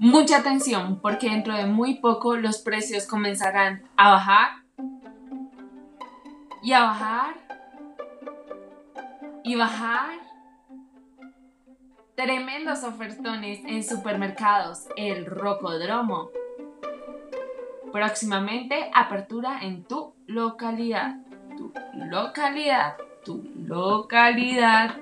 Mucha atención porque dentro de muy poco los precios comenzarán a bajar y a bajar y bajar. Tremendos ofertones en supermercados, el Rocodromo. Próximamente apertura en tu localidad. Tu localidad, tu localidad.